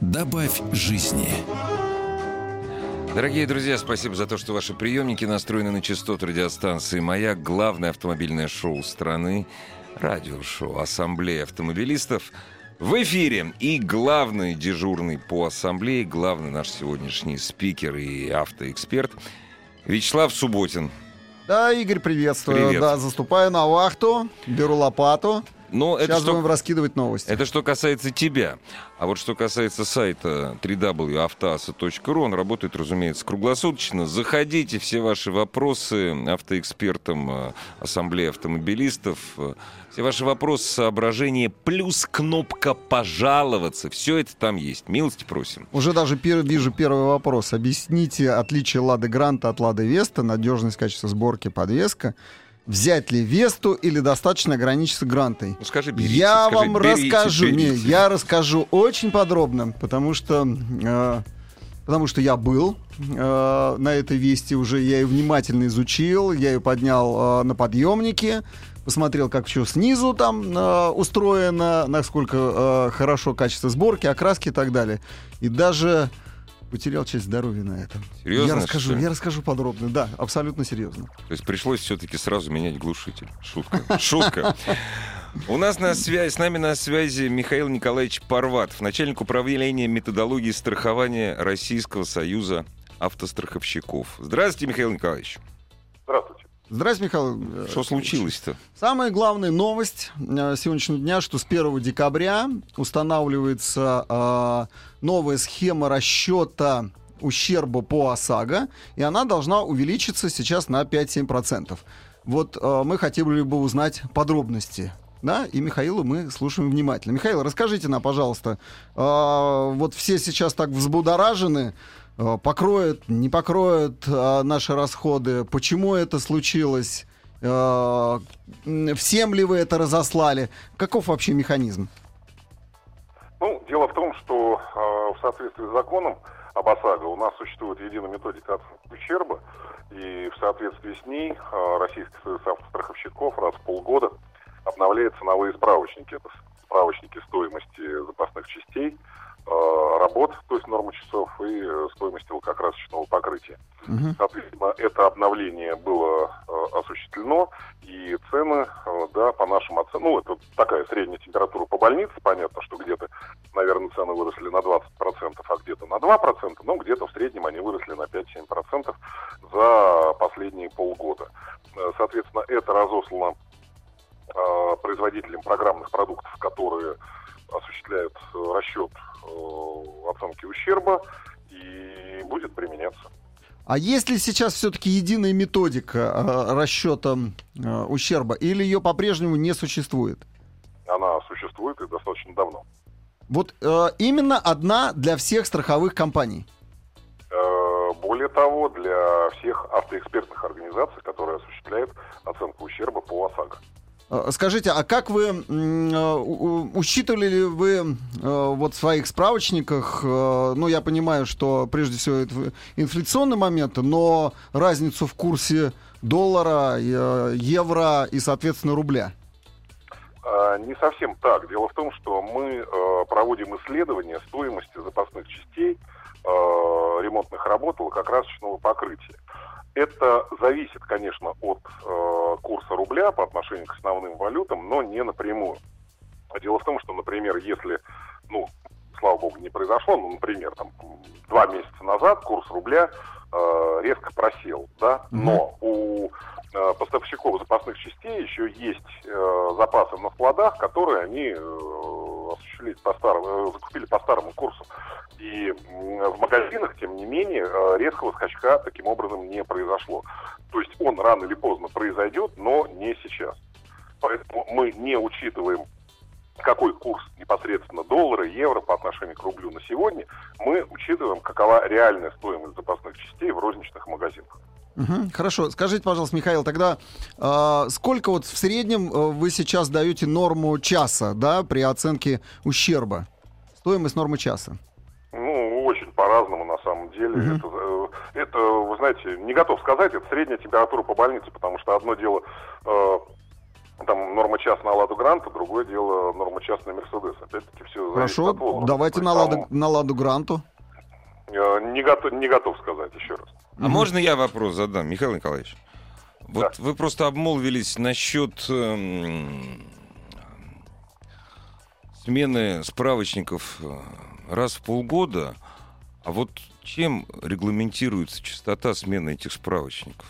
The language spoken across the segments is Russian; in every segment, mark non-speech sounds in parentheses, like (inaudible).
Добавь жизни. Дорогие друзья, спасибо за то, что ваши приемники настроены на частоту радиостанции «Маяк», главное автомобильное шоу страны, радиошоу «Ассамблея автомобилистов». В эфире и главный дежурный по ассамблее, главный наш сегодняшний спикер и автоэксперт Вячеслав Субботин. Да, Игорь, приветствую. Привет. Да, заступаю на вахту, беру лопату. Но это Сейчас что, будем раскидывать новости. это что касается тебя. А вот что касается сайта www.автоаса.ру, он работает, разумеется, круглосуточно. Заходите, все ваши вопросы автоэкспертам э, Ассамблеи автомобилистов, э, все ваши вопросы, соображения, плюс кнопка «Пожаловаться». Все это там есть. Милости просим. Уже даже пер- вижу первый вопрос. Объясните отличие Лады Гранта от Лады Веста, надежность, качество сборки, подвеска. Взять ли Весту или достаточно ограничиться Грантой? Ну скажи, берите, я скажи, вам берите, расскажу, берите. не, я расскажу очень подробно, потому что, э, потому что я был э, на этой вести уже, я ее внимательно изучил, я ее поднял э, на подъемнике, посмотрел, как все снизу там э, устроено, насколько э, хорошо качество сборки, окраски и так далее, и даже потерял часть здоровья на этом. Серьезно, Я расскажу, я расскажу подробно, да, абсолютно серьезно. То есть пришлось все-таки сразу менять глушитель. Шутка. (laughs) Шутка. У нас на связи, с нами на связи Михаил Николаевич Парватов, начальник управления методологии страхования Российского союза автостраховщиков. Здравствуйте, Михаил Николаевич. Здравствуйте. Здравствуйте, Михаил. Что случилось-то? Самая главная новость э, сегодняшнего дня, что с 1 декабря устанавливается э, новая схема расчета ущерба по ОСАГО, и она должна увеличиться сейчас на 5-7%. Вот э, мы хотели бы узнать подробности. Да, и Михаила мы слушаем внимательно. Михаил, расскажите нам, пожалуйста, э, вот все сейчас так взбудоражены, э, покроют, не покроют э, наши расходы, почему это случилось, э, всем ли вы это разослали, каков вообще механизм? Ну, дело в том, что э, в соответствии с законом об ОСАГО у нас существует единая методика оценки ущерба, и в соответствии с ней Российский союз автостраховщиков раз в полгода обновляет ценовые справочники. Это справочники стоимости запасных частей, работ, то есть нормы часов, и э, стоимости лакокрасочного покрытия. Мгм. Соответственно, это обновление было э, осуществлено, и цены, э, да, по нашим оценкам, ну, это такая средняя температура по больнице, понятно, что где-то, наверное, цены выросли на 20%, а где-то на 2%, но где-то в среднем они выросли на 5-7% за последние полгода. Э, Соответственно, это разослано э, производителям программных продуктов, которые осуществляют э, расчет э, оценки ущерба, и будет применяться. А есть ли сейчас все-таки единая методика э, расчета ущерба, или ее по-прежнему не существует? Она существует и достаточно давно. Вот э, именно одна для всех страховых компаний. Э, Более того, для всех автоэкспертных организаций, которые осуществляют оценку ущерба по ОСАГО. Э, Скажите, а как вы э, учитывали ли вы э, вот в своих справочниках, ну я понимаю, что прежде всего это инфляционный момент, но разницу в курсе доллара, евро и, соответственно, рубля? Не совсем так. Дело в том, что мы проводим исследование стоимости запасных частей ремонтных работ лакокрасочного покрытия. Это зависит, конечно, от э, курса рубля по отношению к основным валютам, но не напрямую. А Дело в том, что, например, если, ну, слава богу, не произошло, ну, например, там, два месяца назад курс рубля э, резко просел, да, но у э, поставщиков запасных частей еще есть э, запасы на складах, которые они э, осуществили по старому, э, закупили по старому курсу. И в магазинах, тем не менее, э, резкого скачка таким образом не произошло. То есть он рано или поздно произойдет, но не сейчас. Поэтому мы не учитываем какой курс непосредственно доллара, евро по отношению к рублю на сегодня, мы учитываем, какова реальная стоимость запасных частей в розничных магазинах. Угу, хорошо. Скажите, пожалуйста, Михаил, тогда э, сколько вот в среднем э, вы сейчас даете норму часа, да, при оценке ущерба? Стоимость нормы часа? Ну, очень по-разному на самом деле. Угу. Это, э, это, вы знаете, не готов сказать, это средняя температура по больнице, потому что одно дело э, там норма час на Ладу Гранта, другое дело норма час на Мерседес. Опять-таки все Хорошо, от возраста. давайте на Ладу, на Ладу Гранту. Э, не, готов, не готов сказать еще раз. А можно я вопрос задам, Михаил Николаевич? Вот да. вы просто обмолвились насчет эм, смены справочников э, раз в полгода. А вот чем регламентируется частота смены этих справочников?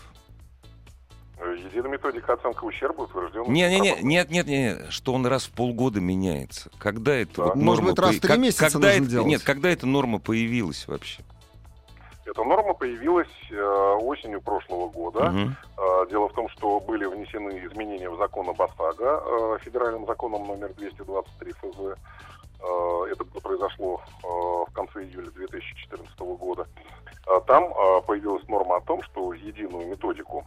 Единая методика оценки ущерба утверждена. Не, не, не, нет, нет, нет, что он раз в полгода меняется. Когда это да. вот норма Может быть, раз в три по... месяца когда нужно это... делать? Нет, когда эта норма появилась вообще? Эта норма появилась э, осенью прошлого года. Угу. Дело в том, что были внесены изменения в закон об ОСАГО, э, федеральным законом номер 223 ФЗ. Это произошло в конце июля 2014 года. Там появилась норма о том, что единую методику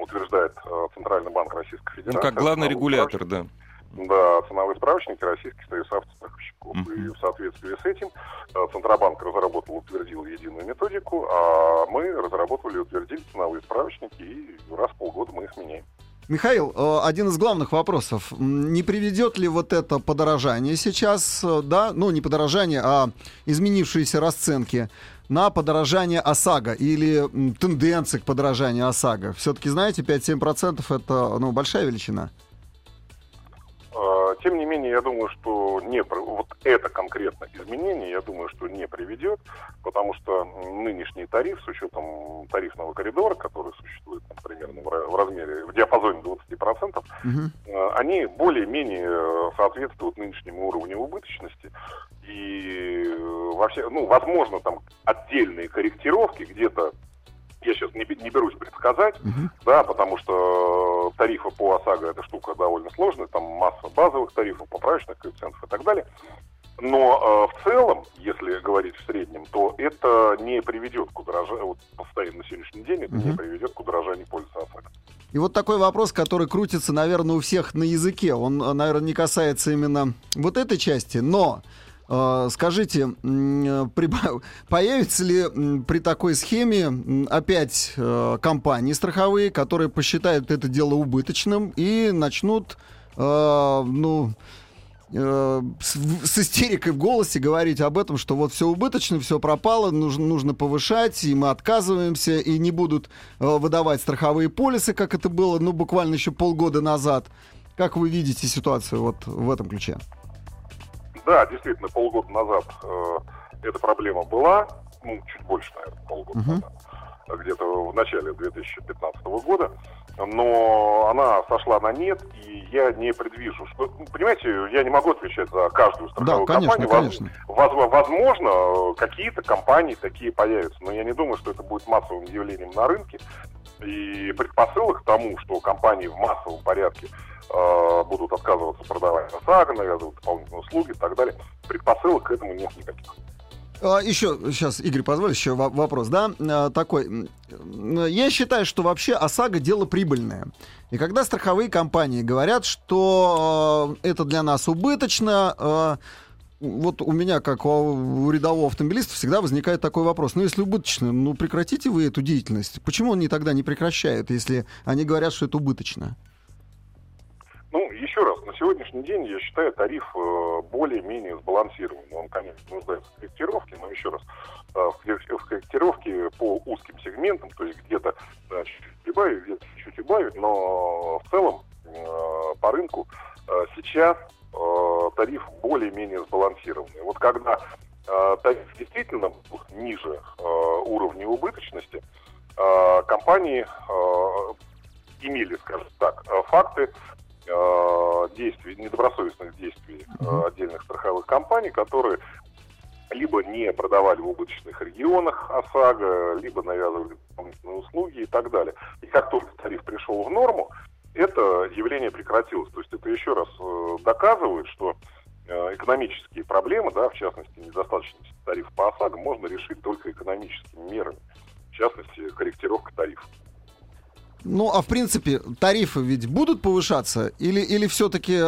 утверждает Центральный банк Российской Федерации. Ну, как главный регулятор, да. Да, ценовые справочники Российский союз автостраховщиков. Mm-hmm. И в соответствии с этим э, Центробанк разработал, утвердил единую методику, а мы разработали и утвердили ценовые справочники, и раз в полгода мы их меняем. Михаил, э, один из главных вопросов. Не приведет ли вот это подорожание сейчас, э, да, ну не подорожание, а изменившиеся расценки на подорожание ОСАГО или тенденции к подорожанию ОСАГО? Все-таки, знаете, 5-7% это ну, большая величина. Тем не менее, я думаю, что не, вот это конкретно изменение, я думаю, что не приведет, потому что нынешний тариф с учетом тарифного коридора, который существует, там, примерно в размере, в диапазоне 20%, угу. они более-менее соответствуют нынешнему уровню убыточности. И э, вообще, ну, возможно, там отдельные корректировки где-то я сейчас не, не берусь предсказать, uh-huh. да, потому что тарифы по ОСАГО эта штука довольно сложная, там масса базовых тарифов, поправочных коэффициентов и так далее. Но э, в целом, если говорить в среднем, то это не приведет к удорожанию, вот постоянно на сегодняшний день, это uh-huh. не приведет к удорожанию полиса ОСАГО. И вот такой вопрос, который крутится, наверное, у всех на языке, он, наверное, не касается именно вот этой части, но скажите, (laughs) появятся ли при такой схеме опять э, компании страховые, которые посчитают это дело убыточным и начнут, э, ну, э, с, истерикой в голосе говорить об этом, что вот все убыточно, все пропало, нужно, нужно повышать, и мы отказываемся, и не будут выдавать страховые полисы, как это было, ну, буквально еще полгода назад. Как вы видите ситуацию вот в этом ключе? Да, действительно, полгода назад э, эта проблема была, ну, чуть больше, наверное, полгода uh-huh. назад, где-то в начале 2015 года, но она сошла на нет, и я не предвижу, что, ну, понимаете, я не могу отвечать за каждую страховую да, конечно, компанию. Конечно. Воз, возможно, какие-то компании такие появятся, но я не думаю, что это будет массовым явлением на рынке, и предпосылок к тому, что компании в массовом порядке э, будут отказываться продавать ОСАГО, навязывать дополнительные услуги и так далее. Предпосылок к этому нет никаких. А, еще, сейчас, Игорь, позволь, еще вопрос, да, а, такой. Я считаю, что вообще ОСАГО дело прибыльное. И когда страховые компании говорят, что э, это для нас убыточно, э, вот у меня, как у рядового автомобилиста, всегда возникает такой вопрос. Ну, если убыточно, ну, прекратите вы эту деятельность. Почему они тогда не прекращают, если они говорят, что это убыточно? Ну, еще раз, на сегодняшний день я считаю тариф э, более-менее сбалансированный. Он, конечно, нуждается в корректировке, но еще раз, э, в корректировке по узким сегментам, то есть где-то чуть-чуть прибавить, где-то чуть-чуть убавить, но в целом э, по рынку сейчас тариф более-менее сбалансированный. Вот когда тариф действительно ниже уровня убыточности, компании имели, скажем так, факты э, действий, недобросовестных действий э, отдельных страховых компаний, которые либо не продавали в убыточных регионах ОСАГО, либо навязывали дополнительные услуги и так далее. И как только тариф пришел в норму, это явление прекратилось. То есть это еще раз э, доказывает, что э, экономические проблемы, да, в частности, недостаточность тарифа по ОСАГО, можно решить только экономическими мерами. В частности, корректировка тарифов. Ну, а в принципе, тарифы ведь будут повышаться? Или, или все-таки,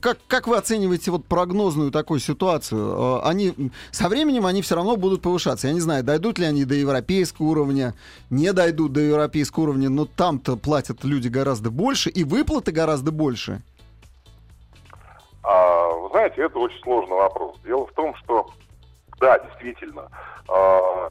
как, как вы оцениваете вот прогнозную такую ситуацию? Э, они, со временем они все равно будут повышаться. Я не знаю, дойдут ли они до европейского уровня, не дойдут до европейского уровня, но там-то платят люди гораздо больше, и выплаты гораздо больше. А, вы знаете, это очень сложный вопрос. Дело в том, что, да, действительно, а,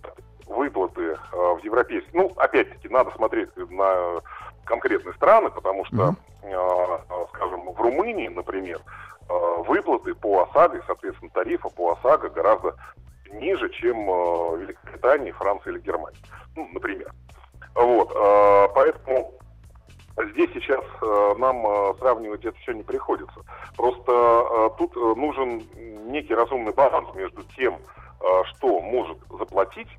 выплаты э, в европейских... Ну, опять-таки, надо смотреть на конкретные страны, потому что, mm-hmm. скажем, в Румынии, например, выплаты по ОСАГО, соответственно, тарифа по ОСАГО гораздо ниже, чем в Великобритании, Франции или Германии, ну, например. Вот, поэтому здесь сейчас нам сравнивать это все не приходится. Просто тут нужен некий разумный баланс между тем, что может заплатить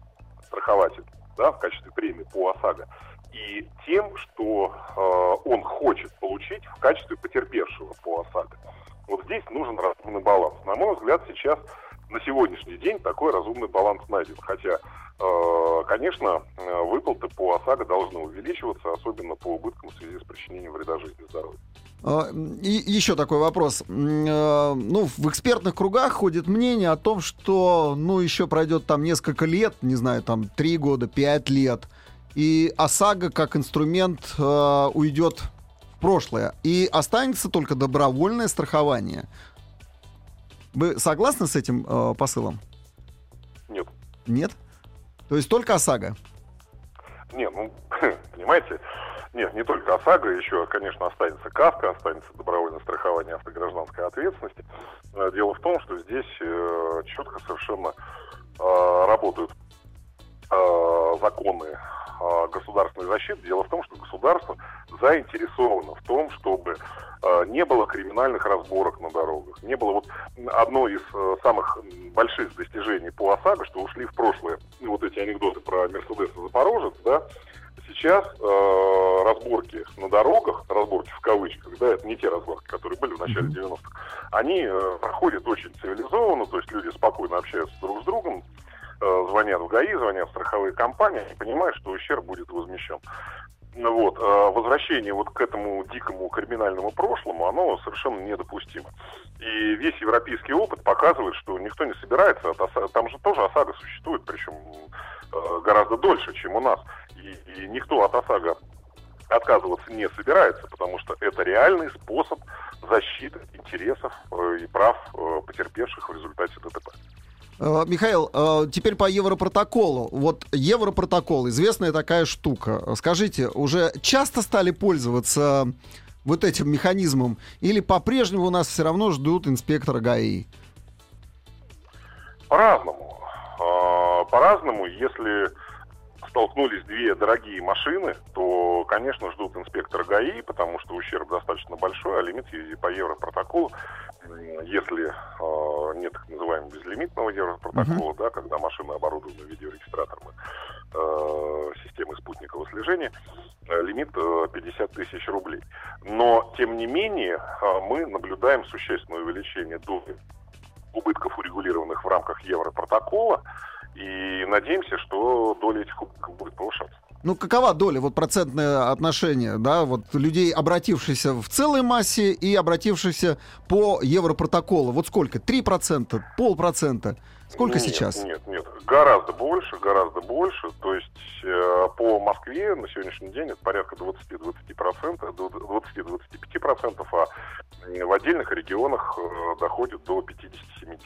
страхователь да, в качестве премии по ОСАГО, и тем, что э, он хочет получить в качестве потерпевшего по ОСАГО. Вот здесь нужен разумный баланс. На мой взгляд, сейчас на сегодняшний день такой разумный баланс найден. Хотя, э, конечно, э, выплаты по ОСАГО должны увеличиваться, особенно по убыткам в связи с причинением вреда жизни и здоровью. А, и еще такой вопрос. Э, ну, в экспертных кругах ходит мнение о том, что, ну, еще пройдет там несколько лет, не знаю, там, три года, пять лет, и ОСАГО как инструмент уйдет в прошлое, и останется только добровольное страхование. Вы согласны с этим э, посылом? Нет. Нет? То есть только ОСАГО? Нет, ну, (laughs) понимаете, нет, не только ОСАГО, еще, конечно, останется КАСКО, останется добровольное страхование автогражданской ответственности. Дело в том, что здесь э, четко совершенно э, работают э, законы государственной защиты. Дело в том, что государство заинтересовано в том, чтобы э, не было криминальных разборок на дорогах. Не было вот одно из э, самых больших достижений по ОСАГО, что ушли в прошлое вот эти анекдоты про Мерседес и Запорожец, да, сейчас э, разборки на дорогах, разборки в кавычках, да, это не те разборки, которые были в начале 90-х, они э, проходят очень цивилизованно, то есть люди спокойно общаются друг с другом, звонят в ГАИ, звонят в страховые компании, и понимают, что ущерб будет возмещен. Ну вот, э, возвращение вот к этому дикому криминальному прошлому, оно совершенно недопустимо. И весь европейский опыт показывает, что никто не собирается, там же тоже ОСАГО существует, причем э, гораздо дольше, чем у нас. И, и никто от ОСАГО отказываться не собирается, потому что это реальный способ защиты интересов э, и прав потерпевших в результате ДТП. Э, Михаил, э, теперь по Европротоколу. Вот Европротокол, известная такая штука. Скажите, уже часто стали пользоваться вот этим механизмом? Или по-прежнему у нас все равно ждут инспектора ГАИ? По-разному. А, по-разному, если столкнулись две дорогие машины, то, конечно, ждут инспектора ГАИ, потому что ущерб достаточно большой, а лимит по Европротоколу, если э, нет так называемого безлимитного Европротокола, uh-huh. да, когда машины оборудованы видеорегистратором э, системы спутникового слежения, э, лимит э, 50 тысяч рублей. Но, тем не менее, э, мы наблюдаем существенное увеличение доли убытков, урегулированных в рамках Европротокола, и надеемся, что доля этих убытков будет повышаться. Ну, какова доля, вот процентное отношение, да, вот людей, обратившихся в целой массе и обратившихся по Европротоколу? Вот сколько? Три процента? Полпроцента? Сколько нет, сейчас? Нет, нет, гораздо больше, гораздо больше. То есть э, по Москве на сегодняшний день это порядка 20-20%, 20-25%, а в отдельных регионах э, доходит до 50-70%.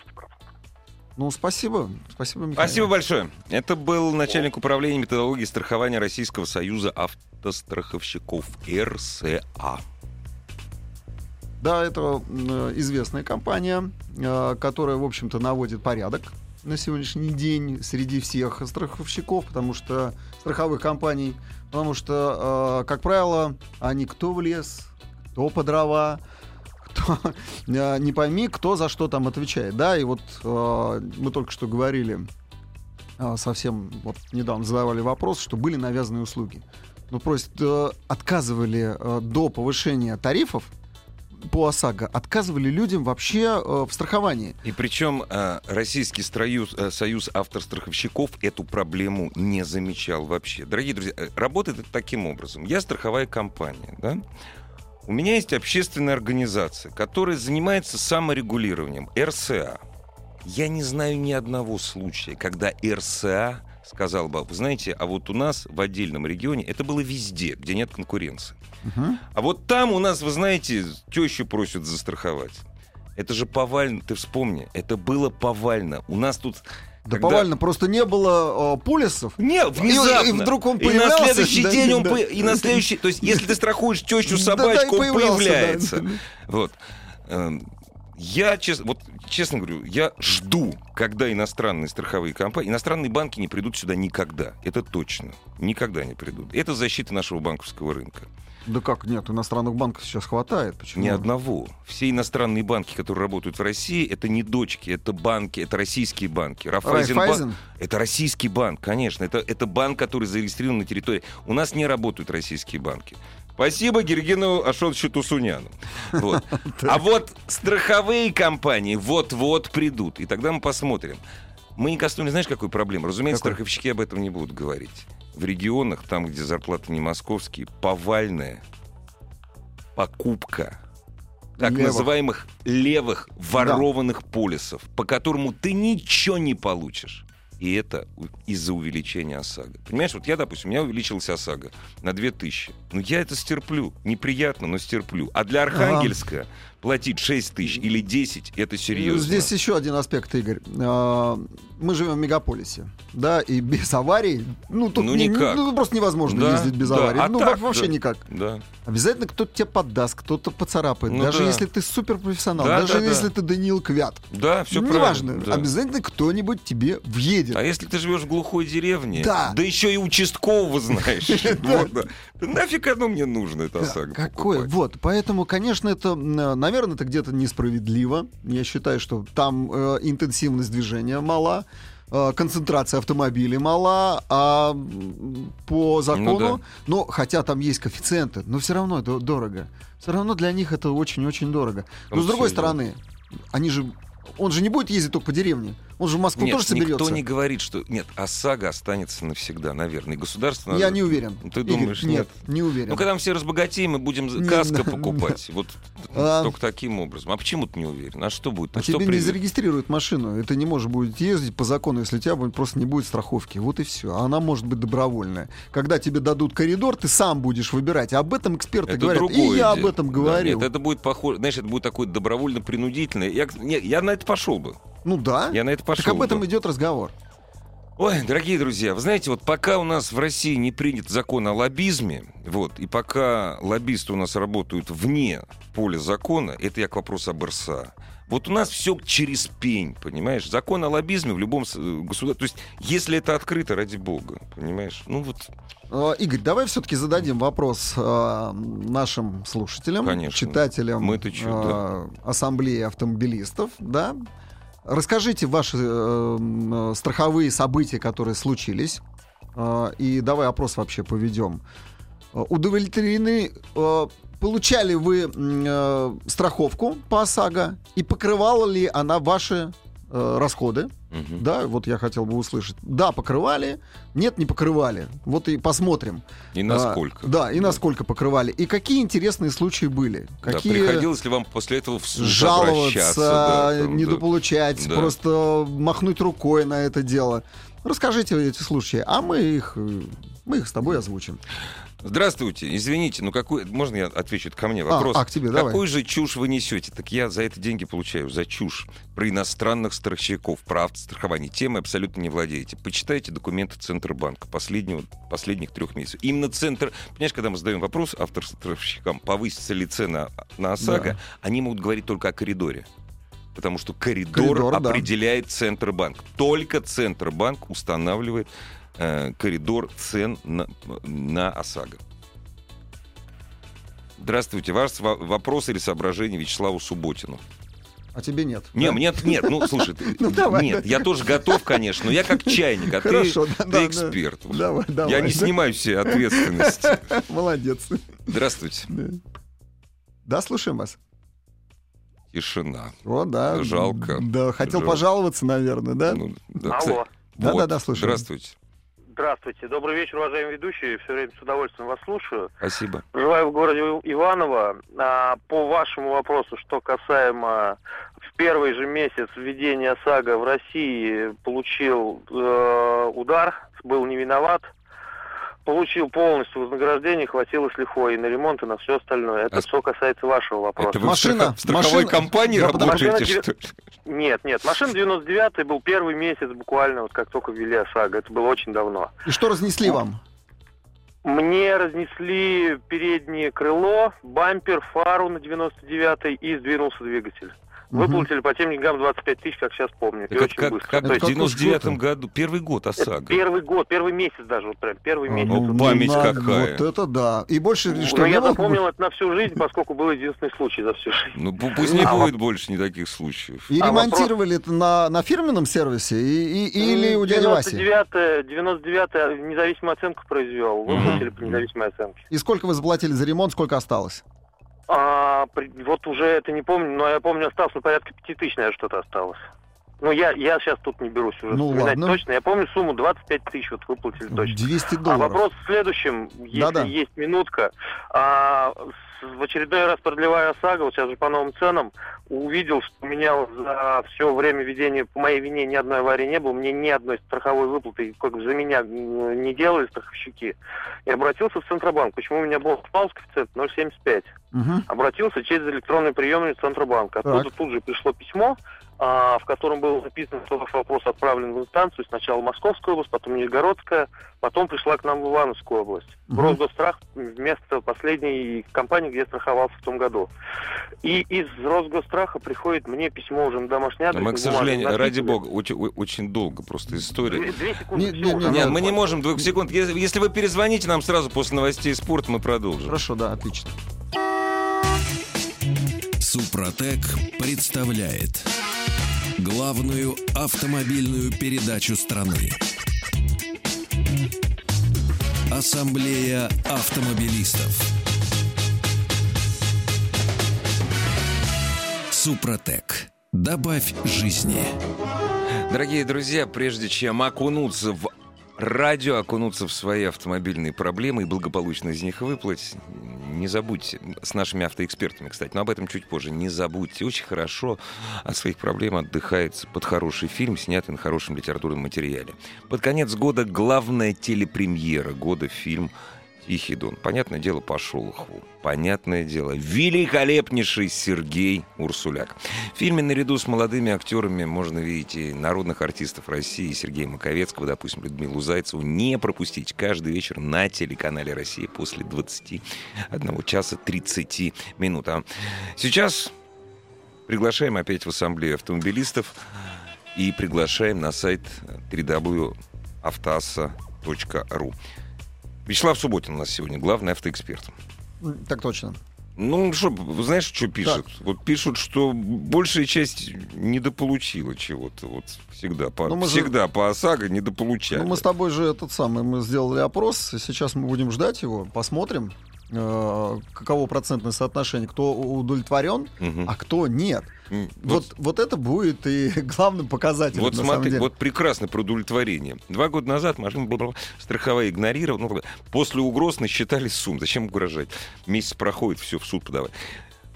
Ну, спасибо. Спасибо, Михаил. Спасибо большое. Это был начальник управления методологии страхования Российского союза автостраховщиков РСА. Да, это известная компания, э, которая, в общем-то, наводит порядок на сегодняшний день среди всех страховщиков, потому что страховых компаний, потому что, э, как правило, они кто в лес, кто по дрова, кто, (laughs) э, не пойми, кто за что там отвечает. Да, и вот э, мы только что говорили, э, совсем вот недавно задавали вопрос, что были навязанные услуги. ну, просят, э, отказывали э, до повышения тарифов по ОСАГО, отказывали людям вообще э, в страховании. И причем э, Российский союз, э, союз автостраховщиков эту проблему не замечал вообще. Дорогие друзья, э, работает это таким образом. Я страховая компания, да? У меня есть общественная организация, которая занимается саморегулированием, РСА. Я не знаю ни одного случая, когда РСА сказал бы, вы знаете, а вот у нас в отдельном регионе это было везде, где нет конкуренции. Мгм. А вот там у нас, вы знаете, тещу просят застраховать. Это же повально, ты вспомни, это было повально. У нас тут... Да когда- повально, просто не было э, полисов. Не, внезапно. И- и вдруг он И на появлялся, следующий да, день он да. по- и на следующий, то есть если ты страхуешь тещу Да, да, собачку, и он появлялся, появляется. да. Вот. Эм, Я, честно, вот, честно говорю, я жду, когда иностранные страховые компании, иностранные банки не придут сюда никогда. Это точно. Никогда не придут. Это защита нашего банковского рынка. Да как, нет, иностранных банков сейчас хватает. Почему? Ни одного. Все иностранные банки, которые работают в России, это не дочки, это банки, это российские банки. Райфайзен? Это российский банк, конечно. Это, это банк, который зарегистрирован на территории. У нас не работают российские банки. Спасибо Гергену Ашотовичу Тусуняну. (laughs) Вот. А вот страховые компании вот-вот придут. И тогда мы посмотрим. Мы не коснулись, знаешь, какой проблемы? Разумеется, Какой? страховщики об этом не будут говорить. В регионах, там, где зарплаты не московские, повальная покупка так Левых. называемых левых ворованных полисов, по которому ты ничего не получишь. И это из-за увеличения ОСАГО. Понимаешь, вот я, допустим, у меня увеличилась ОСАГО на 2000. Ну, я это стерплю. Неприятно, но стерплю. А для Архангельска платить 6 тысяч или 10, это серьезно. Здесь еще один аспект, Игорь. А, Мы живем в мегаполисе, да, и без аварий, ну, тут Ну, не- никак. ну, просто невозможно Да, ездить без да, аварий. а ну, так, во- вообще да. никак. Да. Обязательно кто-то тебя поддаст, кто-то поцарапает. Ну даже да. если ты суперпрофессионал, Да, даже да, да. если ты Даниил Квят. Да, все Неважно, правильно. да. обязательно кто-нибудь тебе въедет. А если ты живешь в глухой деревне, Да. еще и участкового знаешь. (laughs) Да. Да Нафиг оно мне нужно, это Да, Какое? Вот, поэтому, конечно, это, наверное, это где-то несправедливо. Я считаю, что там э, интенсивность движения мала, э, концентрация автомобилей мала, а по закону, Ну да. но хотя там есть коэффициенты, но все равно это дорого. Все равно для них это очень-очень дорого. Но Вот с другой стороны, они же, он же не будет ездить только по деревне, он же в Москву Нет, тоже соберется. никто не говорит, что... Нет, ОСАГО останется навсегда, наверное. И государство... Я не уверен. Ты Игорь, думаешь, нет? не уверен. Ну, когда мы все разбогатеем, мы будем Не, каско да, покупать. (laughs) Вот А. только таким образом. А почему ты не уверен? А что будет? А А что тебе не придет? зарегистрируют машину, и ты не можешь будет ездить по закону, если у тебя просто не будет страховки. Вот и все. А она может быть добровольная. Когда тебе дадут коридор, ты сам будешь выбирать. Об этом эксперты Это говорят. И я дело. об этом Да, говорил. нет, это будет похоже, знаешь, это будет такое добровольно-принудительное. Я, нет, я на это пошел бы. Ну да. Я на это пошел так об этом идет разговор. Ой, дорогие друзья, вы знаете, вот пока у нас в России не принят закон о лоббизме, вот, и пока лоббисты у нас работают вне поля закона, это я к вопросу об РСА. Вот у нас все через пень, понимаешь? Закон о лоббизме в любом государстве. То есть, если это открыто, ради бога, понимаешь? Ну вот, Э, Игорь, давай все-таки зададим вопрос э, нашим слушателям, Конечно. читателям Мы-то чё, э, ассамблеи автомобилистов, да? Расскажите ваши э, э, страховые события, которые случились, э, и давай опрос вообще поведем. Э, Удовлетворены, э, получали вы э, страховку по ОСАГО и покрывала ли она ваши э, расходы? мгм. Да, вот я хотел бы услышать. Да, покрывали, нет, не покрывали. Вот и посмотрим. и насколько. А, да, и насколько покрывали. И какие интересные случаи были. Да, Какие приходилось ли вам после этого в суд жаловаться, да, там, да. недополучать, Да. просто махнуть рукой на это дело. Расскажите эти случаи, а мы их, мы их с тобой озвучим. Здравствуйте, извините, ну какой... Можно я отвечу? Это ко мне А, вопрос. а, к тебе, давай. Какую же чушь вы несете? Так я за это деньги получаю, за чушь. Про иностранных страховщиков, про автострахование. Темы абсолютно не владеете. Почитайте документы Центробанка последнего, последних трех месяцев. Именно Центр... Понимаешь, когда мы задаем вопрос автостраховщикам, повысится ли цена на ОСАГО, Да. они могут говорить только о коридоре. Потому что коридор, Коридор, да. определяет Центробанк. Только Центробанк устанавливает э, коридор цен на, на ОСАГО. Здравствуйте. Ваш во- вопрос или соображение Вячеславу Субботину. А тебе нет. Не, да? мне нет, ну слушай, ты- (laughs) Ну, давай. нет, я тоже готов, конечно, но я как чайник, а ты, Хорошо, да, ты да, да. эксперт. Давай, давай. Я не снимаю все ответственности. (laughs) Молодец. Здравствуйте. Да. Да, слушаем вас. Тишина. О, да. Жалко. Да, хотел Жалко. пожаловаться, наверное, да? Ну, да, Алло. кстати, Да, вот. да, да, слушаю. Здравствуйте. Здравствуйте. Добрый вечер, уважаемые ведущие. Все время с удовольствием вас слушаю. Спасибо. Проживаю в городе Иваново. А, по вашему вопросу, что касаемо в первый же месяц введения САГА в России получил э, удар, был не виноват, получил полностью вознаграждение, хватило с лихвой и на ремонт, и на все остальное. Это А что касается вашего вопроса. Это вы Машина, в страховой машина. компании Да, работаете, Машина что ли? Нет, нет, машина 99 был первый месяц буквально, вот как только ввели ОСАГО. Это было очень давно. И что разнесли вам? Мне разнесли переднее крыло, бампер, фару на 99-й и сдвинулся двигатель. Выплатили по тем деньгам 25 тысяч, как сейчас помню. И это очень как, быстро. как То в есть как 99 круто. году, первый год ОСАГО. первый год, первый месяц даже, вот прям первый месяц. ну, Вот. память надо- какая. Вот это да. И больше Ну, что, не я было? запомнил это на всю жизнь, поскольку был единственный случай за всю жизнь. Ну, пу- пусть не А будет больше никаких случаев. И А ремонтировали это на, на фирменном сервисе и, и- или у дяди Васи? 99 99 независимую оценку произвел. Выплатили по независимой оценке. И сколько вы заплатили за ремонт, сколько осталось? А, вот уже это не помню, но я помню, осталось ну, порядка 5 тысяч, наверное, что-то осталось. Ну, я, я сейчас тут не берусь уже Ну, ладно. точно. Я помню сумму 25 тысяч вот выплатили точно. 200 А долларов. вопрос в следующем, если Да-да. есть минутка. А, в очередной раз продлевая ОСАГО, вот сейчас же по новым ценам, увидел, что у меня за все время ведения по моей вине ни одной аварии не было, мне ни одной страховой выплаты как бы за меня не делали страховщики. И обратился в Центробанк. Почему у меня был упал коэффициент 0,75? Мгм. обратился через электронный приемник Центробанка. Оттуда Так. тут же пришло письмо, а, в котором было написано, что ваш вопрос отправлен в инстанцию. Сначала Московская область, потом Нижегородская, потом пришла к нам в Ивановскую область. В Мгм. Росгосстрах вместо последней компании, где я страховался в том году. И из Росгосстраха приходит мне письмо уже на домашний адрес. Мы, к сожалению, бумажном ради бога, очень, очень долго просто история. Две, две секунды Не- не- не. Нет, мы не можем двух секунд. Если, если вы перезвоните нам сразу после новостей спорта, мы продолжим. Хорошо, да, отлично. Супротек представляет главную автомобильную передачу страны. Ассамблея автомобилистов. Супротек. Добавь жизни. Дорогие друзья, прежде чем окунуться в радио, окунуться в свои автомобильные проблемы и благополучно из них выплыть, не забудьте, с нашими автоэкспертами, кстати, но об этом чуть позже, не забудьте. Очень хорошо от своих проблем отдыхается под хороший фильм, снятый на хорошем литературном материале. Под конец года главная телепремьера года фильм «Тихий дон». Понятное дело, по Шолохову. Понятное дело, великолепнейший Сергей Урсуляк. В фильме наряду с молодыми актерами можно видеть и народных артистов России, Сергея Маковецкого, допустим, Людмилу Зайцеву. Не пропустить каждый вечер на телеканале «Россия» после 21 часа 30 минут. А сейчас приглашаем опять в ассамблею автомобилистов и приглашаем на сайт www.автоаса.ру. Вячеслав Субботин у нас сегодня главный автоэксперт. М, Так точно. Ну, что, знаешь, что пишут? Вот пишут, что большая часть недополучила чего-то. Вот всегда по, Ну, мы же- всегда по ОСАГО недополучали. Ну, мы с тобой же этот самый, мы сделали опрос, и сейчас мы будем ждать его, посмотрим, каково процентное соотношение, кто удовлетворен, Мгм. а кто нет. М, Вот, вот это будет и (laughs) главным показателем. Вот смотри, вот прекрасно про удовлетворение. Два года назад машина была страховая игнорировала. Ну, после угроз насчитали сумм. Зачем угрожать? Месяц проходит, все, в суд подавай.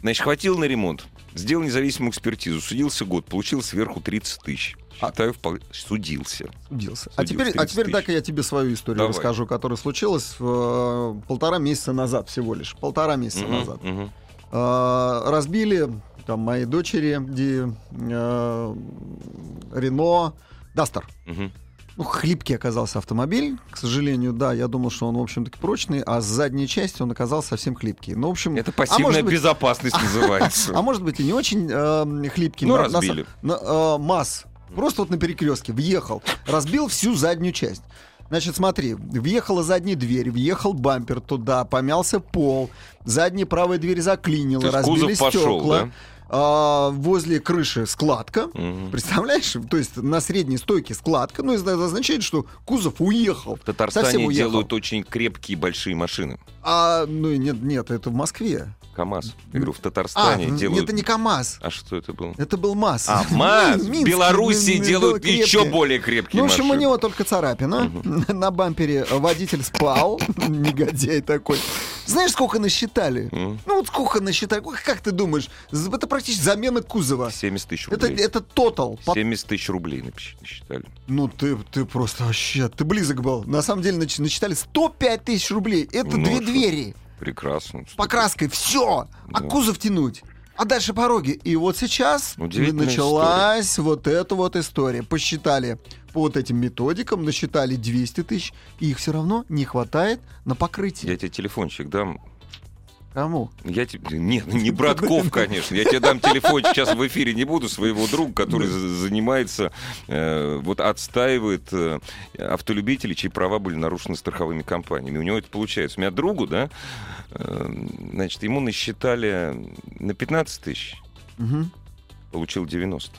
Значит, хватило на ремонт. Сделал независимую экспертизу. Судился год. Получил сверху 30 тысяч. А- Считаю, вполне... Судился. Судился. А теперь, а 30 теперь дай-ка я тебе свою историю Давай. расскажу, которая случилась э, полтора месяца назад всего лишь. Полтора месяца Мгм, назад. мгм. Э, разбили там моей дочери Ди, э, Рено Дастер. Мгм. Ну, хлипкий оказался автомобиль, к сожалению, да, я думал, что он, в общем-таки, прочный, а с задней части он оказался совсем хлипкий. Ну, в общем... Это а пассивная может быть- безопасность (laughs) называется. А может быть и не очень э, хлипкий. Ну, На- разбили. на- э, МАЗ. Просто вот на перекрестке въехал, разбил всю заднюю часть. Значит, смотри, въехала задняя дверь, въехал бампер туда, помялся пол, задняя правая дверь заклинила, разбили кузов пошел, стекла. да? А, возле крыши складка. Мгм. Представляешь? То есть на средней стойке складка. Ну, это означает, что кузов уехал. В Татарстане Совсем уехал. делают очень крепкие большие машины. А, ну, нет, нет, это в Москве. КАМАЗ. Я говорю, в А, Татарстане н- делают... это не КАМАЗ. А что это было? Это был МАЗ. А, (laughs) МАЗ! В м, делают еще более крепкие Ну, в общем, у него только царапина. (laughs) На бампере водитель спал. (laughs) Негодяй такой. Знаешь, сколько насчитали? Ну, вот сколько насчитали? Как ты думаешь? Это практически замена кузова. 70 тысяч рублей. это тотал. По- 70 тысяч рублей насчитали. Ну, ты, ты просто вообще, ты близок был. На самом деле насчитали 105 тысяч рублей. Это Ну, две двери. Прекрасно. Покраской, все. А Да. кузов тянуть. А дальше пороги. И вот сейчас началась вот эта вот история. Посчитали по вот этим методикам, насчитали 200 тысяч, и их все равно не хватает на покрытие. Я тебе телефончик дам. Кому? Я тебе... Нет, не Братков, конечно. Я тебе дам телефон сейчас в эфире не буду, своего друга, который за- занимается, э, вот отстаивает э, автолюбителей, чьи права были нарушены страховыми компаниями. У него это получается. У меня другу, да, э, значит, ему насчитали на 15 тысяч, Мгм. получил 90.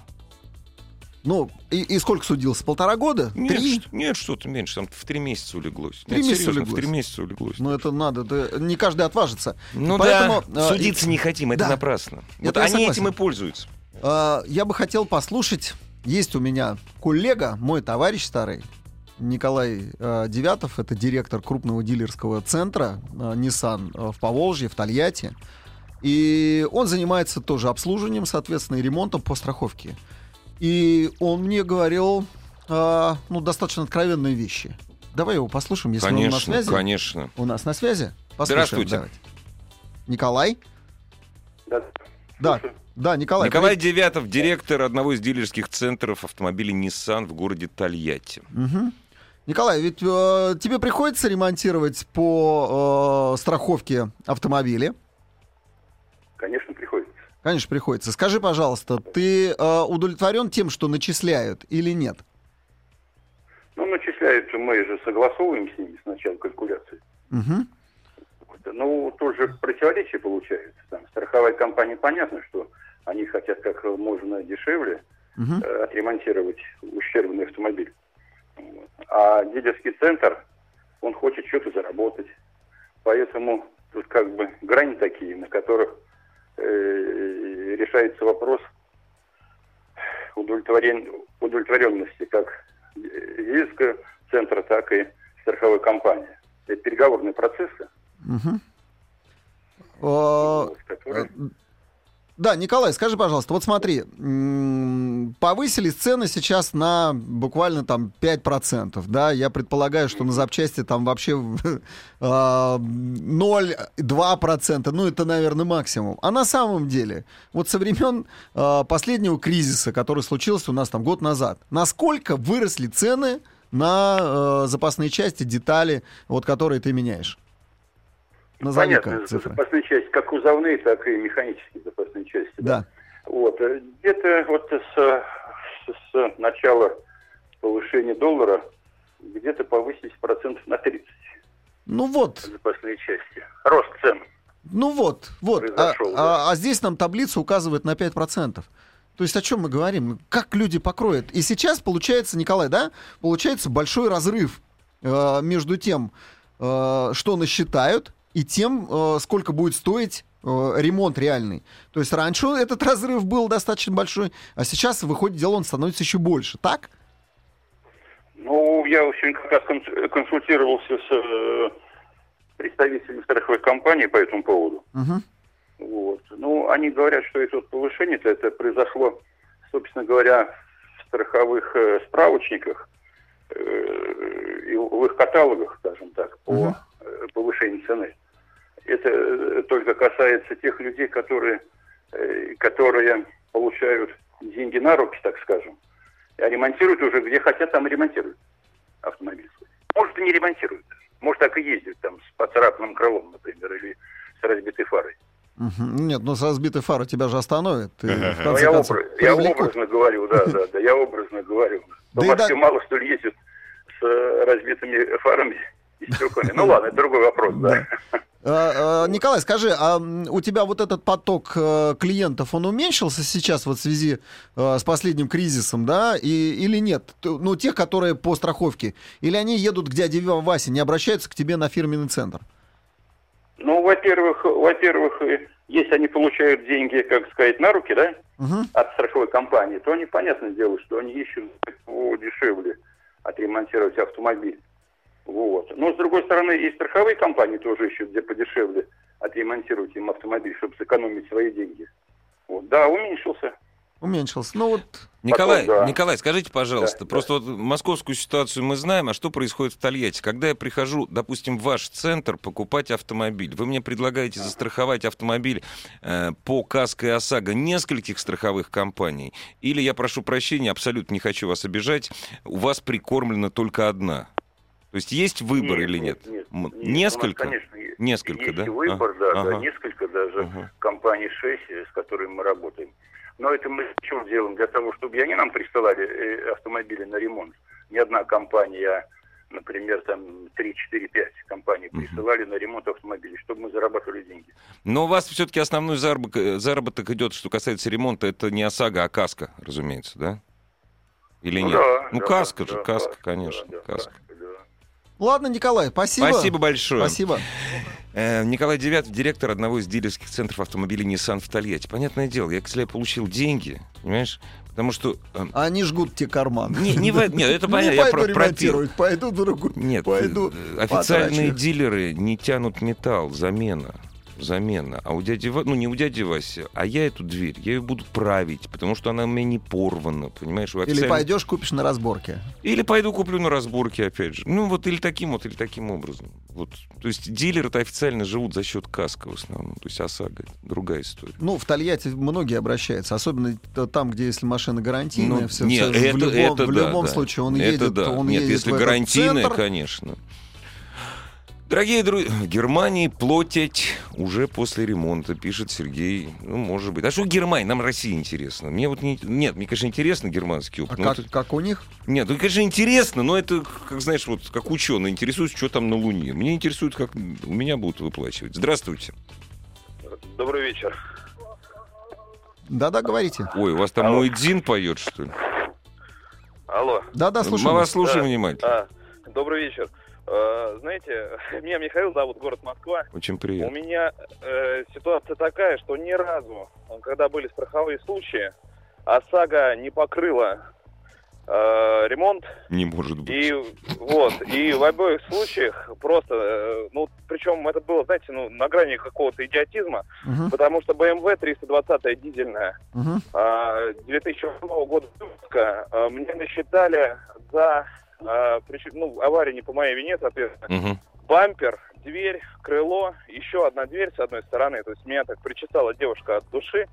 Ну, и, и сколько судился? Полтора года? Нет, Три? нет, что-то меньше, там в три месяца улеглось. Три Нет, месяца серьезно, улеглось? В три месяца улеглось. Ну, это надо, да, не каждый отважится. Ну Поэтому, да, а, судиться и- не хотим, это да. напрасно. Вот Это я они согласен. этим и пользуются. А, Я бы хотел послушать, есть у меня коллега, мой товарищ старый, Николай а, Девятов, это директор крупного дилерского центра а, Nissan а, в Поволжье, в Тольятти. И он занимается тоже обслуживанием, соответственно, и ремонтом по страховке. И он мне говорил, а, ну, достаточно откровенные вещи. Давай его послушаем, если он на Конечно, связи. конечно. У нас на связи? Послушаем, Здравствуйте. давайте. Николай? Да. Да, да, Николай. Николай Девятов, директор одного из дилерских центров автомобилей Nissan в городе Тольятти. Мгм. Николай, ведь э, тебе приходится ремонтировать по э, страховке автомобиля? Конечно. Конечно, приходится. Скажи, пожалуйста, ты э, удовлетворен тем, что начисляют или нет? Ну, начисляют, мы же согласовываем с ними сначала калькуляции. Вот. Ну, тут же противоречие получается. Там страховая компания, понятно, что они хотят как можно дешевле Мгм. э, отремонтировать ущербный автомобиль. Вот. А дилерский центр, он хочет что-то заработать. Поэтому тут как бы грани такие, на которых решается вопрос удовлетворен... удовлетворенности как дилерского центра, так и страховой компании. Это переговорные процессы, Мгм. Э, вот, которые... Да, Николай, скажи, пожалуйста, вот смотри, повысились цены сейчас на буквально там 5%, да, я предполагаю, что на запчасти там вообще (laughs) а, 0,2%, ну это, наверное, максимум. А на самом деле, вот со времен а, последнего кризиса, который случился у нас там год назад, насколько выросли цены на э, запасные части, детали, вот которые ты меняешь? Назови Понятно, цифры. запасные части, как кузовные, так и механические запасные части. Да. Вот. э, Где-то вот с, с- начала повышения доллара где-то повысились процентов на 30 Ну вот, запасные части. Рост цен. Ну вот, вот. А, Произошел, да. а- а здесь нам таблица указывает на 5%. То есть о чем мы говорим? Как люди покроют? И сейчас получается, Николай, да, получается большой разрыв э, между тем, э, что насчитают, и тем, э, сколько будет стоить э, ремонт реальный. То есть раньше этот разрыв был достаточно большой, а сейчас, выходит, дело он становится еще больше. Так? Ну, я сегодня как раз конс- консультировался с э, представителями страховой компании по этому поводу. Мгм. Вот. Ну, они говорят, что это вот повышение-то это произошло, собственно говоря, в страховых э, справочниках э, и в их каталогах, скажем так, по э, повышению цены. Это э, только касается тех людей, которые, э, которые получают деньги на руки, так скажем, а ремонтируют уже где хотят, там и ремонтируют автомобиль. свой. Может, и не ремонтируют. Может, так и ездят там с поцарапанным крылом, например, или с разбитой фарой. Нет, ну с разбитой фарой тебя же остановят. И, в Ну, конце я, концов, обра- я образно говорю, да, да, да, я образно говорю. Да В и Москве да- мало что ли ездят с э, разбитыми фарами стеклами. Ну ладно, это другой вопрос, да. Э, э, Николай, скажи, а у тебя вот этот поток э, клиентов, он уменьшился сейчас вот в связи э, с последним кризисом, да, и, или нет? Ну, тех, которые по страховке. Или они едут к дяде Ва- Васе, не обращаются к тебе на фирменный центр? Ну, во-первых, во-первых, э, если они получают деньги, как сказать, на руки, да, Мгм. от страховой компании, то они, понятное дело, что они ищут дешевле отремонтировать автомобиль. Вот. Но, с другой стороны, и страховые компании тоже ищут, где подешевле отремонтировать им автомобиль, чтобы сэкономить свои деньги. Вот. Да, уменьшился. Уменьшился. Ну, вот Николай, да. Николай, скажите, пожалуйста, Да, просто вот московскую ситуацию мы знаем, а что происходит в Тольятти? Когда я прихожу, допустим, в ваш центр покупать автомобиль, вы мне предлагаете застраховать автомобиль э, по КАСКО и ОСАГО нескольких страховых компаний, или, я прошу прощения, абсолютно не хочу вас обижать, у вас прикормлена только одна? То есть есть выбор или нет? Нет, нет. Несколько? Нас, конечно, Несколько, есть да? выбор, А, да, ага. да, несколько даже Ага. компаний 6, с которыми мы работаем. Но это мы чего делаем? Для того, чтобы и они нам присылали э, автомобили на ремонт. Ни одна компания, например, там 3, 4, 5 компаний присылали на ремонт автомобилей, чтобы мы зарабатывали деньги. Но у вас все-таки основной заработок, э, заработок идет, что касается ремонта, это не ОСАГО, а КАСКО, разумеется, да? Или Ну нет? да, ну, да, КАСКО да, же, да, КАСКО, конечно, да, да, КАСКО. да. Ладно, Николай, спасибо. Спасибо большое. Спасибо. Э, Николай Девят, директор одного из дилерских центров автомобилей Nissan в Тольятти. Понятное дело, я, я получил деньги, понимаешь, потому что... э, Они жгут тебе карман. Не, не, в- нет, это понятно, не я пойду про- пропил. пойду другую. Нет, пойду э, официальные дилеры не тянут металл, замена. Замена. А у дяди Ва- ну не у дяди Васи, а я эту дверь, я ее буду править, потому что она у меня не порвана, понимаешь? У Или пойдешь, купишь на разборке. Или пойду куплю на разборке, опять же. Ну, вот или таким вот, или таким образом. Вот. То есть дилеры-то официально живут за счет каска в основном. То есть ОСАГО. Другая история. Ну, в Тольятти многие обращаются, особенно там, где если машина гарантийная, Ну, все, нет, в это, любом, это в любом да. случае он это едет, да. он Нет, едет если в этот гарантийная, центр. конечно. Дорогие друзья, Германии платить уже после ремонта, пишет Сергей. Ну, может быть. А что Германия? Нам Россия интересно. Мне вот не... Нет, мне, конечно, интересно германский опыт. А как, это- как у них? Нет, ну, конечно, интересно, но это, как знаешь, вот как ученый интересуюсь, что там на Луне. Мне интересует, как у меня будут выплачивать. Здравствуйте. Добрый вечер. Да-да, говорите. Ой, у вас там Алло. мой Дин поет, что ли? Алло. Да-да, слушаю. Мы вас. вас слушаем Да. внимательно. А, добрый вечер. Э, знаете, (laughs) меня Михаил зовут, город Москва. Очень У приятно. меня э, ситуация такая, что ни разу, когда были страховые случаи, ОСАГО не покрыла э, ремонт. Не может быть. И вот, и в обоих случаях просто, э, ну, причем это было, знаете, ну, на грани какого-то идиотизма, Мгм, потому что BMW 320 дизельная мгм. а, 2008 года выпуска а, мне насчитали за а, причем, ну, авария не по моей вине, соответственно, Мгм. бампер, дверь, крыло, еще одна дверь с одной стороны. То есть меня так причесала девушка от души.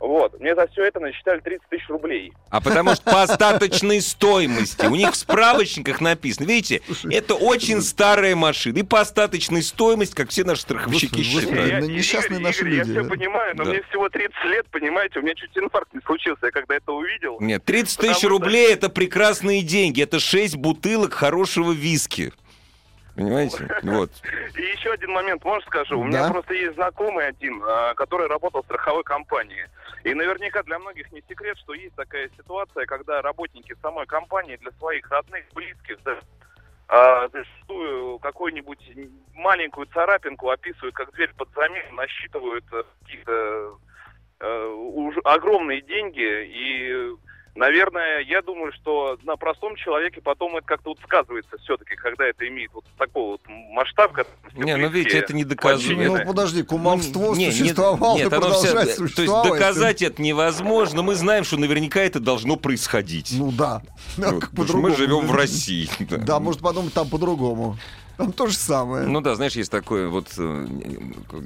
Вот. Мне за все это насчитали 30 тысяч рублей. А потому что по остаточной стоимости. У них в справочниках написано. Видите, это очень старая машина. И по остаточной стоимости, как все наши страховщики считают. ну, несчастные наши люди, Я все понимаю, но мне всего 30 лет, понимаете, у меня чуть инфаркт не случился, я когда это увидел. Нет, 30 Потому тысяч рублей это прекрасные деньги. Это 6 бутылок хорошего виски. Понимаете? Вот. И еще один момент, можно скажу? У Да. меня просто есть знакомый один, а, который работал в страховой компании. И наверняка для многих не секрет, что есть такая ситуация, когда работники самой компании для своих родных, близких, да, а, зачастую какую-нибудь маленькую царапинку описывают как дверь под замену, насчитывают э, какие-то э, огромные деньги и Наверное, я думаю, что на простом человеке потом это как-то вот сказывается все-таки, когда это имеет вот такой вот масштаб. все Не, ну видите, это не подчинены. Ну, подожди, кумовство не- существовало нет, и продолжает То существовать. есть доказать это невозможно. Мы знаем, что наверняка это должно происходить. Ну да. Вот, по-другому? мы живем в России. (laughs) Да, может подумать, там по-другому. Там то же самое. Ну да, знаешь, есть такое вот, э,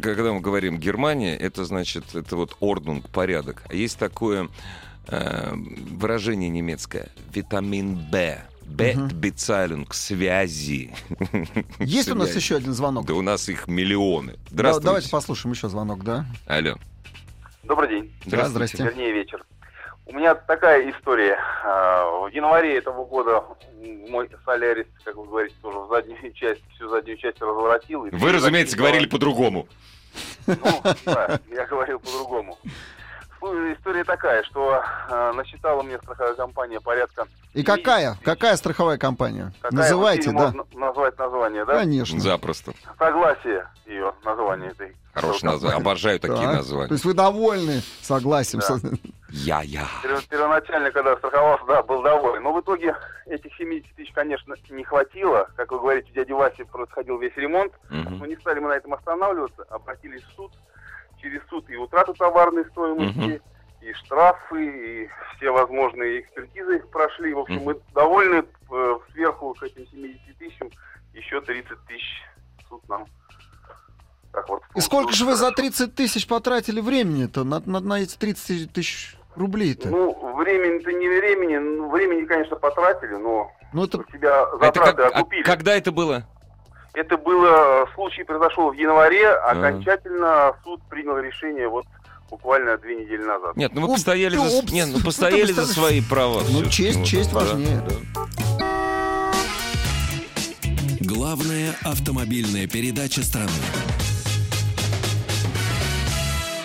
когда мы говорим Германия, это значит, это вот орднунг, порядок. А есть такое э, выражение немецкое, витамин Б. Бетбецайлинг, связи. Есть у нас еще один звонок? Да у нас их миллионы. Да, Здравствуйте. давайте послушаем еще звонок, да? Алло. Добрый день. Да, здрасте. Вернее, вечер. У меня такая история. А, В январе этого года мой Солярис, как вы говорите, тоже в заднюю часть, всю заднюю часть разворотил. Вы, разумеется, говорили по-другому. Ну, да, я говорил по-другому. Ну, История такая, что э, насчитала мне страховая компания порядка... И 70 какая? тысяч. Какая страховая компания? Какая? Называйте, да. Можно назвать название, да? Конечно. Запросто. Согласие ее название этой. Хорошее название. Обожаю такие Так. То названия. есть вы довольны, согласен. Да. Я-я. Пер- Первоначально, когда страховался, да, был доволен. Но в итоге этих 70 тысяч, конечно, не хватило. Как вы говорите, у дяди Васи происходил весь ремонт. Мгм. Но не стали мы на этом останавливаться, обратились в суд. Через суд и утрата товарной стоимости, и штрафы, и все возможные экспертизы прошли. В общем, Мгм. мы довольны э, сверху к этим 70 тысячам еще 30 тысяч суд нам. Так вот, И сколько же вы за хорошо. 30 тысяч потратили времени-то на, на, на эти 30 тысяч рублей-то? Ну, времени-то не времени. Ну, времени, конечно, потратили, но Ну, это... у себя А Это затраты как- а окупили. когда это было? Это было, случай произошел в январе, окончательно суд принял решение вот буквально две недели назад. Нет, ну вы постояли за, нет, ну, Ну, постояли за свои права. Ну, всё-таки. честь- Вот, честь да, важнее. да. Главная автомобильная передача страны.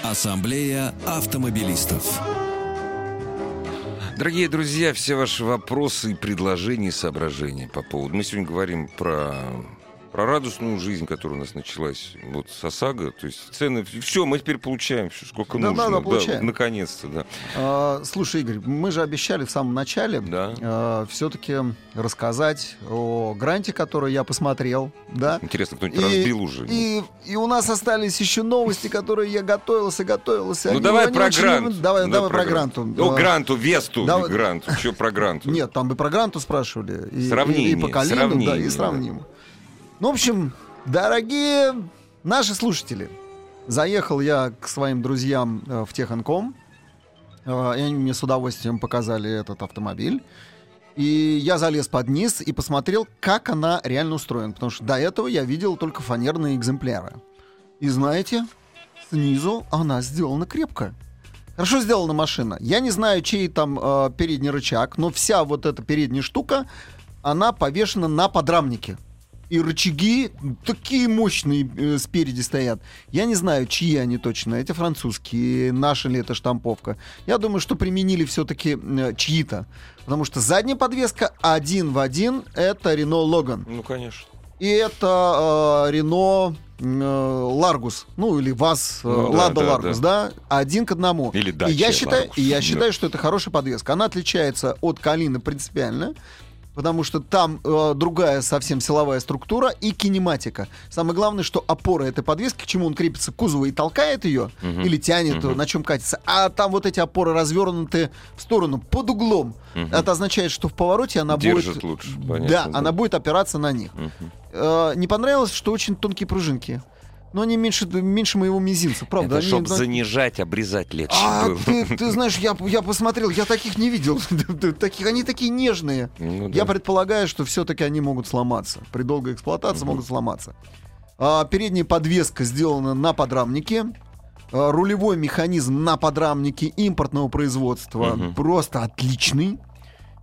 Ассамблея автомобилистов. Дорогие друзья, все ваши вопросы предложения, и соображения по поводу... Мы сегодня говорим про, про радостную жизнь, которая у нас началась вот с ОСАГО. То есть цены... Все, мы теперь получаем всё, сколько Да, нужно. да, да, получаем. наконец-то, да. А, слушай, Игорь, мы же обещали в самом начале Да. все-таки рассказать о гранте, который я посмотрел, да? Интересно, кто-нибудь И- разбил уже? И, и у нас остались еще новости, которые я готовился, готовился. Ну Они- давай про очень- грант. Давай, Да, давай про гранту. О, А, гранту, Весту, Давай- гранту. Что про гранту? Нет, там бы про гранту спрашивали. И, Сравнение, и, и по Калину, да, сравнение, и да. Ну, в общем, дорогие наши слушатели, заехал я к своим друзьям э, в Техинком, э, и они мне с удовольствием показали этот автомобиль. И я залез под низ и посмотрел, как она реально устроена. Потому что до этого я видел только фанерные экземпляры. И знаете, снизу она сделана крепко. Хорошо сделана машина. Я не знаю, чей там э, передний рычаг, но вся вот эта передняя штука, она повешена на подрамнике. И рычаги такие мощные э, спереди стоят. Я не знаю, чьи они точно. Эти французские, наша ли это штамповка. Я думаю, что применили все-таки чьи-то. Потому что задняя подвеска один в один это Renault Logan. Ну, конечно. И это э, Renault э, Largus. Ну, или ВАЗ, э, Ну, да, Lada да, Largus, да. Один к одному. Или и я считаю, и я да. считаю, что это хорошая подвеска. Она отличается от Калины принципиально. Потому что там э, другая совсем силовая структура и кинематика. Самое главное, что опора этой подвески, к чему он крепится к кузову и толкает ее, Мгм. или тянет, Мгм. на чем катится. А там вот эти опоры развернуты в сторону, под углом. Мгм. Это означает, что в повороте она Держит будет... лучше, да, понятно, да. она будет опираться на них. Мгм. Э, не понравилось, что очень тонкие пружинки. Но они меньше, меньше моего мизинца, правда. Это они- чтобы да- занижать, обрезать легче А, ты, ты знаешь, я, я посмотрел, я таких не видел. (laughs) таких, они такие нежные. Ну да. Я предполагаю, что все-таки они могут сломаться. При долгой эксплуатации Мгм. могут сломаться. А, передняя подвеска сделана на подрамнике. А, рулевой механизм на подрамнике импортного производства Мгм. просто отличный.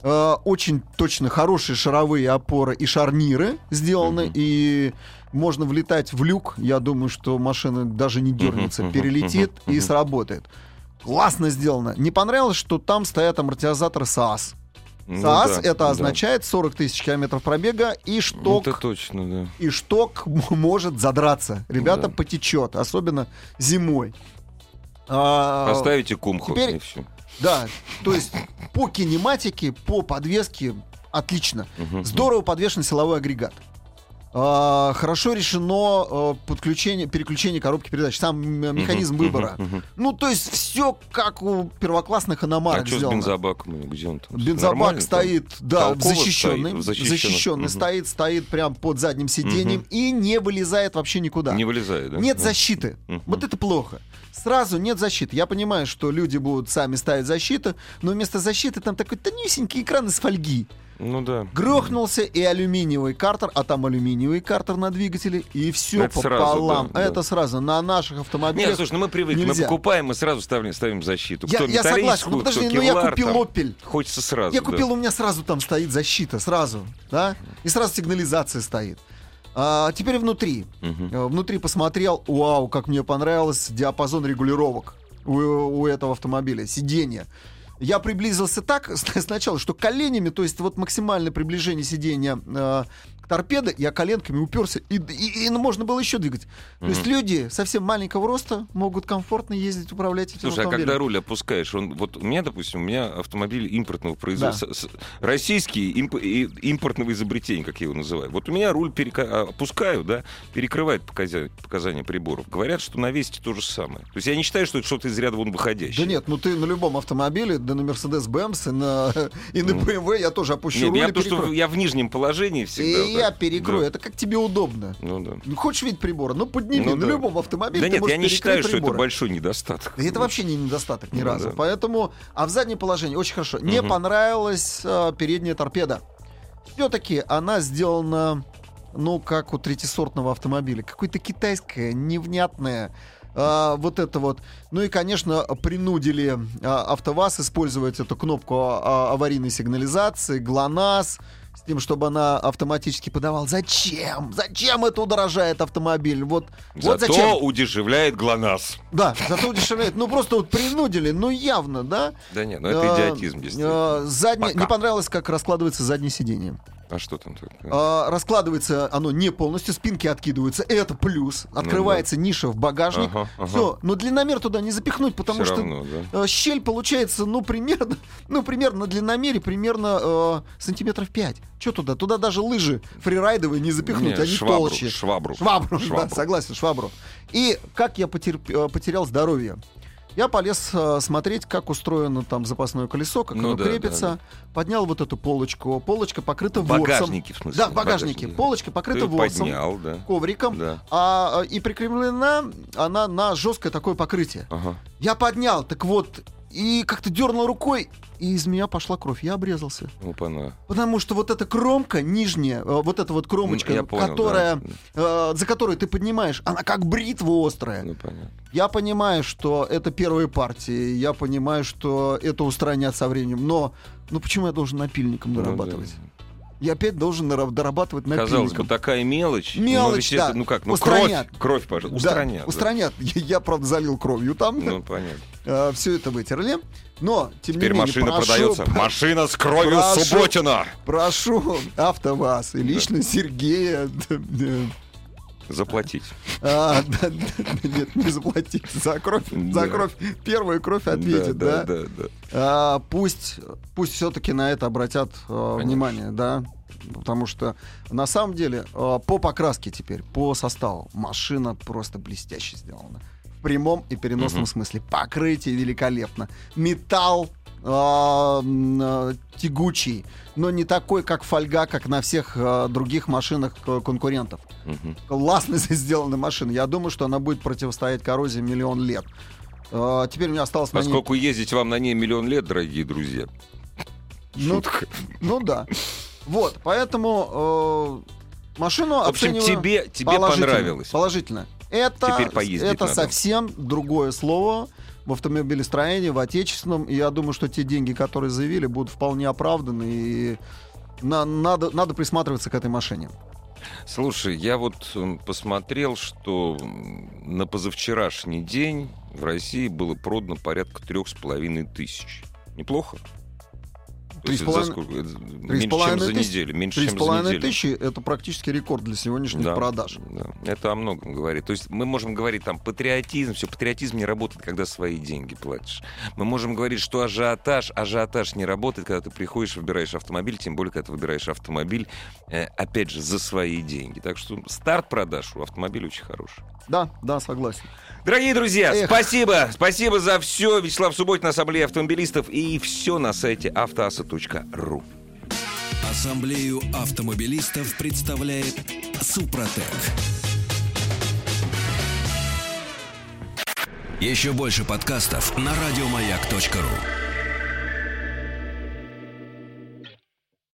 А, очень точно хорошие шаровые опоры и шарниры сделаны. Мгм. И можно влетать в люк. Я думаю, что машина даже не дернется, перелетит и сработает. Классно сделано. Не понравилось, что там стоят амортизаторы СААС. Ну СААС да, это да. означает 40 тысяч километров пробега и Ну, шток, Это точно, да. и шток может задраться. Ребята, Да. потечет, особенно зимой. А, Поставите кумху теперь- и все. Да, то есть по кинематике, по подвеске отлично. Мгм. Здорово подвешен силовой агрегат. А, хорошо решено э, подключение, переключение коробки передач, сам механизм Мгм, выбора. мгм, мгм. Ну, то есть все как у первоклассных иномарок А что с сделано. бензобаком? Где он там? Бензобак Нормально стоит, там? да, Толково защищенный, стоит, защищенный, стоит, стоит прям под задним сиденьем и не вылезает вообще никуда. Не вылезает, да? Нет защиты. Вот это плохо. Сразу нет защиты. Я понимаю, что люди будут сами ставить защиту, но вместо защиты там такой тонюсенький экран из фольги. Ну да. Грохнулся и алюминиевый картер, а там алюминиевый картер на двигателе, и все Это сразу, пополам. да, да. Это сразу на наших автомобилях. Нет, слушай, ну мы привыкли, нельзя. мы покупаем, мы сразу ставим, ставим защиту. Я- Кто я согласен, ну подожди, ну я купил там. «Опель». Хочется сразу. Я да. купил, у меня сразу там стоит защита, сразу, да, и сразу сигнализация стоит. А, теперь внутри. Э, Внутри посмотрел, вау, как мне понравился диапазон регулировок у, у этого автомобиля, сиденье. Я приблизился так (laughs) сначала, что коленями, то есть вот максимальное приближение сиденья э, к торпедо, я коленками уперся, и, и- и, можно было еще двигать. То есть люди совсем маленького роста могут комфортно ездить, управлять этим Слушай, а автомобилем. когда руль опускаешь, он вот у меня, допустим, у меня автомобиль импортного производства, с- российский имп- и- импортного изобретения, как я его называю. Вот у меня руль перека- опускаю, да, перекрывает показания, показания приборов. Говорят, что на Весте то же самое. То есть я не считаю, что это что-то из ряда вон выходящее. Да нет, ну ты на любом автомобиле, да на Mercedes-Benz и на, (laughs) и на BMW я тоже опущу Нет, руль я, и потому что я в нижнем положении всегда. И да. Я перекрою. Да. Это как тебе удобно. Ну да. Ну, хочешь видеть приборы? Ну, подними. Ну на да. любом автомобиле Да нет, я не считаю, перекрыть что это приборы. большой недостаток. Это вообще не недостаток ни Ну разу. да. Поэтому, а в заднем положении очень хорошо. Не Мгм. понравилась а, передняя торпеда. Все-таки она сделана, ну, как у третьесортного автомобиля. Какое-то китайское, невнятное. а, вот это вот. Ну и, конечно, принудили а, АвтоВАЗ использовать эту кнопку а, аварийной сигнализации, ГЛОНАСС, с тем, чтобы она автоматически подавала. Зачем? Зачем это удорожает автомобиль? Вот, вот Зато зачем. удешевляет ГЛОНАСС. Да, зато удешевляет. Ну, просто вот принудили, ну, явно, да? Да нет, ну это А, идиотизм, действительно. а, заднее- Пока. Не понравилось, как раскладывается заднее сиденье. А что там такое? А, раскладывается оно не полностью, спинки откидываются. Это плюс. Открывается ниша в багажник. Ну Ага, ага. Все, но длинномер туда не запихнуть, потому Всё что равно, да. э, щель получается, ну, примерно, (laughs) ну, примерно на длинномере, примерно э, сантиметров 5. Что туда? Туда даже лыжи фрирайдовые не запихнуть, Не, они швабру, толще. швабру. Швабру, (laughs) Швабру. да, согласен, швабру. И как я потерп- э, потерял здоровье? Я полез э, смотреть, как устроено там запасное колесо, как Ну оно да, крепится. Поднял вот эту полочку. Полочка покрыта ворсом. багажнике, в смысле? Да, в в багажнике. багажнике. Полочка покрыта Ты ворсом, поднял, да. ковриком. Да. А, э, и прикреплена она на жесткое такое покрытие. Ага. Я поднял, так вот, и как-то дернул рукой, и из меня пошла кровь. Я обрезался. Опа-на. Потому что вот эта кромка нижняя, э, вот эта вот кромочка, Я понял, которая, да. э, за которую ты поднимаешь, она как бритва острая. Ну, понятно. Я понимаю, что это первые партии, я понимаю, что это устранят со временем, но ну почему я должен напильником Ну, дорабатывать? да. Я опять должен дорабатывать напильником. Казалось бы, такая мелочь. но Мелочь, ведь это, да. Ну как, ну Устранят. кровь, кровь, пожалуйста, Да, устранят. да. устранят. Я, я, правда, залил кровью там. Ну, понятно. все это вытерли. Но, тем Теперь не менее, машина прошу, продается. Машина с кровью прошу. Субботина. прошу АвтоВАЗ и лично Сергея э, Заплатить. А, да, нет, не заплатить за кровь, Да. за кровь. Первую кровь ответит, да. Да, да, да. А, пусть, пусть все-таки на это обратят э, Конечно. внимание, да. Потому что на самом деле э, по покраске теперь, по составу, машина просто блестяще сделана. В прямом и переносном смысле. Покрытие великолепно. Металл э, м, э, тягучий, но не такой, как фольга, как на всех э, других машинах э, конкурентов Мгм. классно (laughs) сделана машина. Я думаю, что она будет противостоять коррозии миллион лет. Э, теперь мне осталось на ней- Поскольку ездить вам на ней миллион лет, дорогие друзья. Ну, ну да. Вот, поэтому э, машину В общем, тебе, тебе положительно. понравилось. Положительно. Это, это совсем другое слово в автомобилестроении, в отечественном. И я думаю, что те деньги, которые заявили, будут вполне оправданы. И на- надо, надо присматриваться к этой машине. Слушай, я вот посмотрел, что на позавчерашний день в России было продано порядка трех с половиной тысяч. Неплохо? То Три есть с это за половиной- сколько? Это Три с Меньше, чем половиной за тысяч- неделю. Меньше, чем за неделю. тысячи — это практически рекорд для сегодняшних Да, продаж. да. Это о многом говорит. То есть мы можем говорить там патриотизм, все, патриотизм не работает, когда свои деньги платишь. Мы можем говорить, что ажиотаж, ажиотаж не работает, когда ты приходишь, выбираешь автомобиль, тем более, когда ты выбираешь автомобиль, э, опять же, за свои деньги. Так что старт продаж у автомобиля очень хороший. Да, да, согласен. Дорогие друзья, Эх. спасибо. Спасибо за все. Вячеслав Субботин, Ассамблея автомобилистов. И все на сайте автоаса.ру. Ассамблею автомобилистов представляет Супротек. Еще больше подкастов на радиомаяк.ру.